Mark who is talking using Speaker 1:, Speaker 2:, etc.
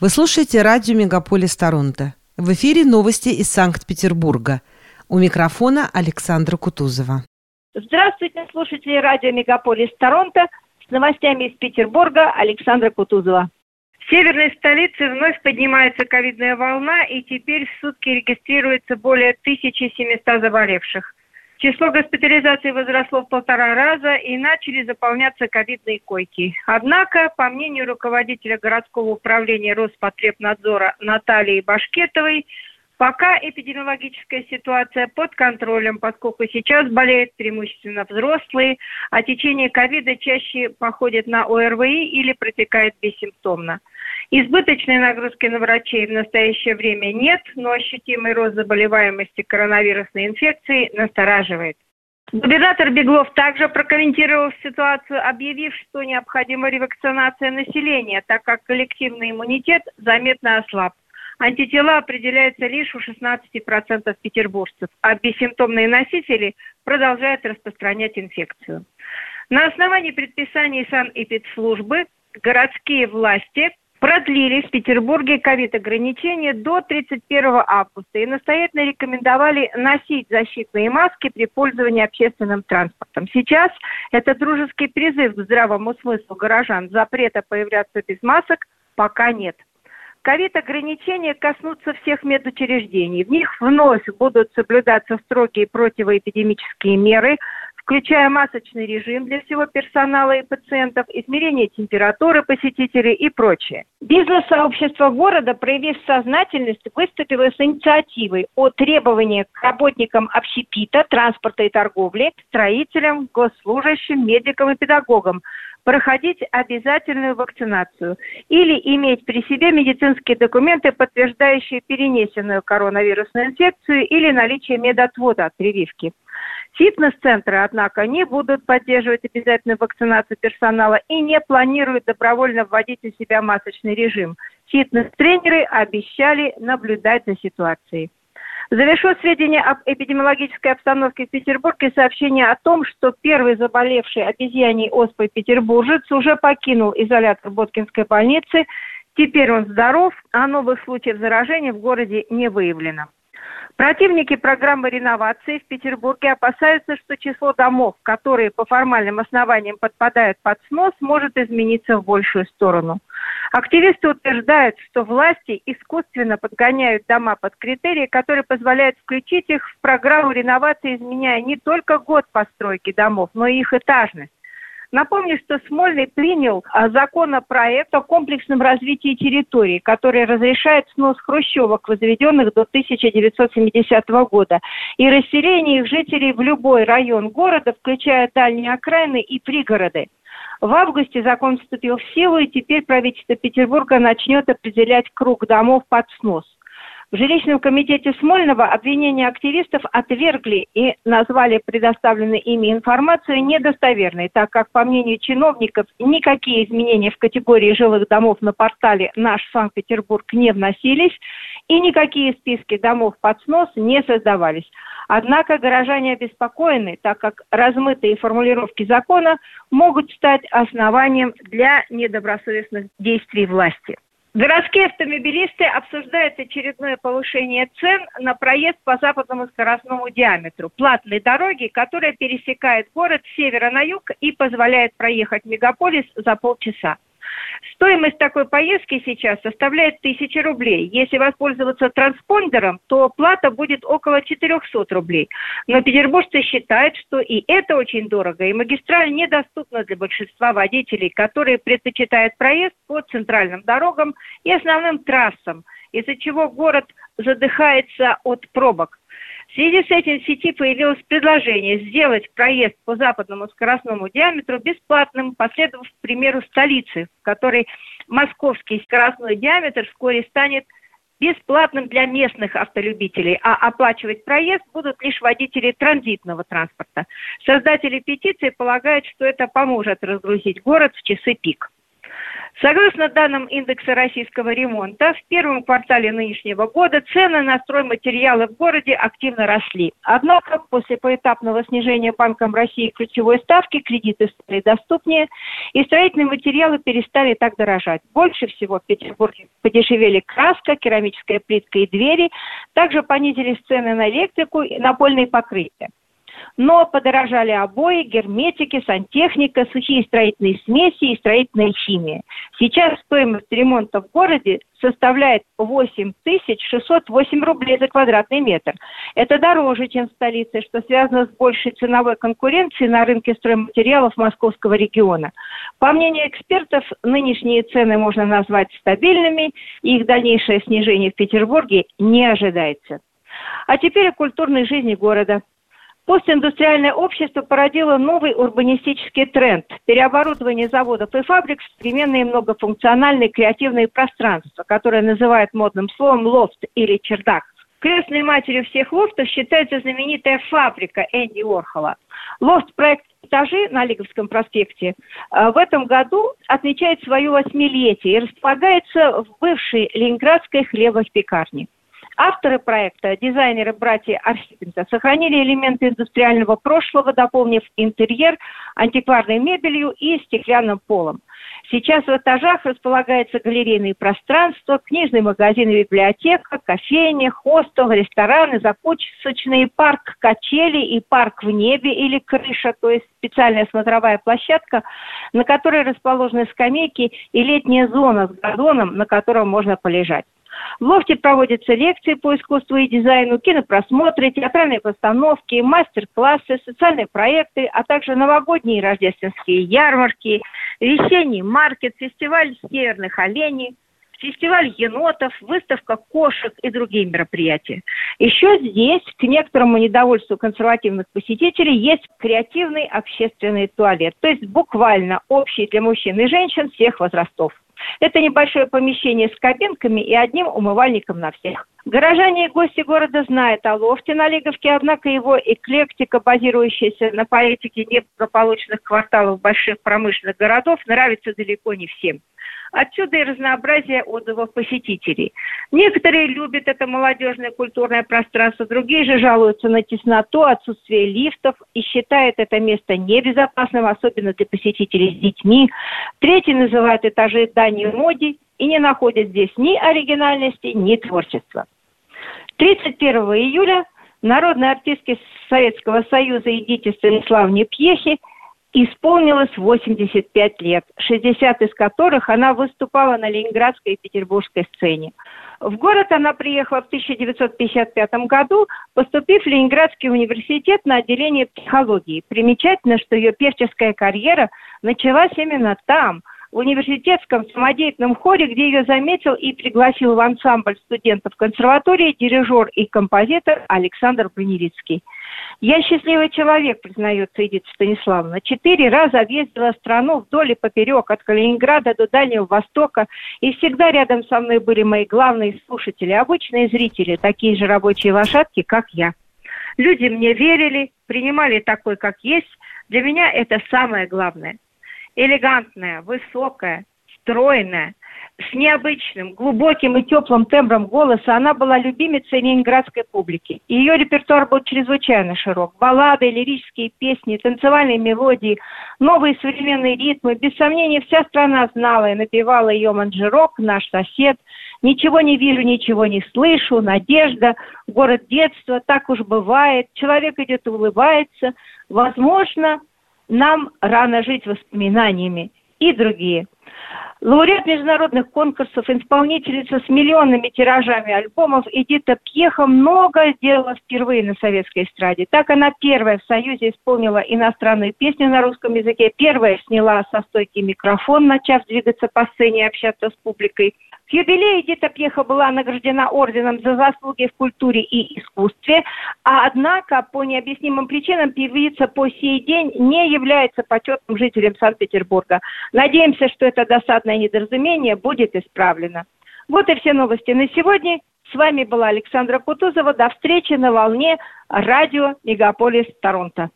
Speaker 1: Вы слушаете радио «Мегаполис Торонто». В эфире новости из Санкт-Петербурга. У микрофона Александра Кутузова.
Speaker 2: Здравствуйте, слушатели радио «Мегаполис Торонто». С новостями из Петербурга Александра Кутузова. В северной столице вновь поднимается ковидная волна, и теперь в сутки регистрируется более 1700 заболевших. Число госпитализаций возросло в полтора раза и начали заполняться ковидные койки. Однако, по мнению руководителя городского управления Роспотребнадзора Натальи Башкетовой, пока эпидемиологическая ситуация под контролем, поскольку сейчас болеют преимущественно взрослые, а течение ковида чаще походит на ОРВИ или протекает бессимптомно. Избыточной нагрузки на врачей в настоящее время нет, но ощутимый рост заболеваемости коронавирусной инфекцией настораживает. Губернатор Беглов также прокомментировал ситуацию, объявив, что необходима ревакцинация населения, так как коллективный иммунитет заметно ослаб. Антитела определяются лишь у 16% петербуржцев, а бессимптомные носители продолжают распространять инфекцию. На основании предписаний санэпидслужбы городские власти продлили в Петербурге ковид-ограничения до 31 августа и настоятельно рекомендовали носить защитные маски при пользовании общественным транспортом. Сейчас это дружеский призыв к здравому смыслу горожан. Запрета появляться без масок пока нет. Ковид-ограничения коснутся всех медучреждений. В них вновь будут соблюдаться строгие противоэпидемические меры – включая масочный режим для всего персонала и пациентов, измерение температуры посетителей и прочее. Бизнес-сообщество города, проявив сознательность, выступило с инициативой о требовании к работникам общепита, транспорта и торговли, строителям, госслужащим, медикам и педагогам проходить обязательную вакцинацию или иметь при себе медицинские документы, подтверждающие перенесенную коронавирусную инфекцию или наличие медотвода от прививки. Фитнес-центры, однако, не будут поддерживать обязательную вакцинацию персонала и не планируют добровольно вводить у себя масочный режим. Фитнес-тренеры обещали наблюдать за ситуацией. Завершу сведения об эпидемиологической обстановке в Петербурге сообщение о том, что первый заболевший обезьяней оспой петербуржец уже покинул изолятор Боткинской больницы. Теперь он здоров, а новых случаев заражения в городе не выявлено. Противники программы реновации в Петербурге опасаются, что число домов, которые по формальным основаниям подпадают под снос, может измениться в большую сторону. Активисты утверждают, что власти искусственно подгоняют дома под критерии, которые позволяют включить их в программу реновации, изменяя не только год постройки домов, но и их этажность. Напомню, что Смольный принял а, законопроект о комплексном развитии территории, который разрешает снос хрущевок, возведенных до 1970 года, и расселение их жителей в любой район города, включая дальние окраины и пригороды. В августе закон вступил в силу, и теперь правительство Петербурга начнет определять круг домов под снос. В жилищном комитете Смольного обвинения активистов отвергли и назвали предоставленную ими информацию недостоверной, так как, по мнению чиновников, никакие изменения в категории жилых домов на портале «Наш Санкт-Петербург» не вносились и никакие списки домов под снос не создавались. Однако горожане обеспокоены, так как размытые формулировки закона могут стать основанием для недобросовестных действий власти. Городские автомобилисты обсуждают очередное повышение цен на проезд по западному скоростному диаметру платной дороги, которая пересекает город с севера на юг и позволяет проехать мегаполис за полчаса. Стоимость такой поездки сейчас составляет 1000 рублей. Если воспользоваться транспондером, то плата будет около 400 рублей. Но петербуржцы считают, что и это очень дорого, и магистраль недоступна для большинства водителей, которые предпочитают проезд по центральным дорогам и основным трассам, из-за чего город задыхается от пробок. В связи с этим в сети появилось предложение сделать проезд по западному скоростному диаметру бесплатным, последовав примеру столицы, в которой московский скоростной диаметр вскоре станет бесплатным для местных автолюбителей, а оплачивать проезд будут лишь водители транзитного транспорта. Создатели петиции полагают, что это поможет разгрузить город в часы пик. Согласно данным индекса российского ремонта, в первом квартале нынешнего года цены на стройматериалы в городе активно росли. Однако после поэтапного снижения Банком России ключевой ставки кредиты стали доступнее, и строительные материалы перестали так дорожать. Больше всего в Петербурге подешевели краска, керамическая плитка и двери. Также понизились цены на электрику и напольные покрытия но подорожали обои, герметики, сантехника, сухие строительные смеси и строительная химия. Сейчас стоимость ремонта в городе составляет 8 608 рублей за квадратный метр. Это дороже, чем в столице, что связано с большей ценовой конкуренцией на рынке стройматериалов московского региона. По мнению экспертов, нынешние цены можно назвать стабильными, и их дальнейшее снижение в Петербурге не ожидается. А теперь о культурной жизни города. Постиндустриальное общество породило новый урбанистический тренд – переоборудование заводов и фабрик в современные многофункциональные креативные пространства, которые называют модным словом лофт или чердак. Крестной матерью всех лофтов считается знаменитая фабрика Энди Уорхола. Лофт-проект этажи на Лиговском проспекте э, в этом году отмечает свое восьмилетие и располагается в бывшей ленинградской хлебопекарне. Авторы проекта, дизайнеры братья Архипенко, сохранили элементы индустриального прошлого, дополнив интерьер антикварной мебелью и стеклянным полом. Сейчас в этажах располагается галерейные пространства, книжный магазин и библиотека, кофейня, хостел, рестораны, закусочный парк, качели и парк в небе или крыша, то есть специальная смотровая площадка, на которой расположены скамейки и летняя зона с газоном, на котором можно полежать. В лофте проводятся лекции по искусству и дизайну, кинопросмотры, театральные постановки, мастер-классы, социальные проекты, а также новогодние и рождественские ярмарки, весенний маркет, фестиваль северных оленей, фестиваль енотов, выставка кошек и другие мероприятия. Еще здесь, к некоторому недовольству консервативных посетителей, есть креативный общественный туалет, то есть буквально общий для мужчин и женщин всех возрастов. Это небольшое помещение с кабинками и одним умывальником на всех. Горожане и гости города знают о лофте на Лиговке, однако его эклектика, базирующаяся на поэтике неблагополучных кварталов больших промышленных городов, нравится далеко не всем. Отсюда и разнообразие отзывов посетителей. Некоторые любят это молодежное культурное пространство, другие же жалуются на тесноту, отсутствие лифтов и считают это место небезопасным, особенно для посетителей с детьми. Третьи называют этажи данью моде и не находят здесь ни оригинальности, ни творчества. 31 июля народной артистке Советского Союза Эдите Станиславне Пьехи исполнилось 85 лет, 60 из которых она выступала на ленинградской и петербургской сцене. В город она приехала в 1955 году, поступив в Ленинградский университет на отделение психологии. Примечательно, что ее певческая карьера началась именно там – в университетском самодеятельном хоре, где ее заметил и пригласил в ансамбль студентов консерватории дирижер и композитор Александр Броневицкий. «Я счастливый человек», признается Эдита Станиславовна. «Четыре раза объездила страну вдоль и поперек, от Калининграда до Дальнего Востока, и всегда рядом со мной были мои главные слушатели, обычные зрители, такие же рабочие лошадки, как я. Люди мне верили, принимали такой, как есть. Для меня это самое главное элегантная, высокая, стройная, с необычным, глубоким и теплым тембром голоса она была любимицей ленинградской публики. Ее репертуар был чрезвычайно широк. Баллады, лирические песни, танцевальные мелодии, новые современные ритмы. Без сомнения, вся страна знала и напевала ее «Манжирок», «Наш сосед», «Ничего не вижу, ничего не слышу», «Надежда», «Город детства», «Так уж бывает», «Человек идет и улыбается». Возможно, нам рано жить воспоминаниями и другие. Лауреат международных конкурсов, исполнительница с миллионными тиражами альбомов Эдита Пьеха много сделала впервые на советской эстраде. Так она первая в Союзе исполнила иностранную песню на русском языке, первая сняла со стойки микрофон, начав двигаться по сцене и общаться с публикой – к юбилею Эдита Пьеха была награждена орденом за заслуги в культуре и искусстве, а однако по необъяснимым причинам певица по сей день не является почетным жителем Санкт-Петербурга. Надеемся, что это досадное недоразумение будет исправлено. Вот и все новости на сегодня. С вами была Александра Кутузова. До встречи на волне радио Мегаполис Торонто.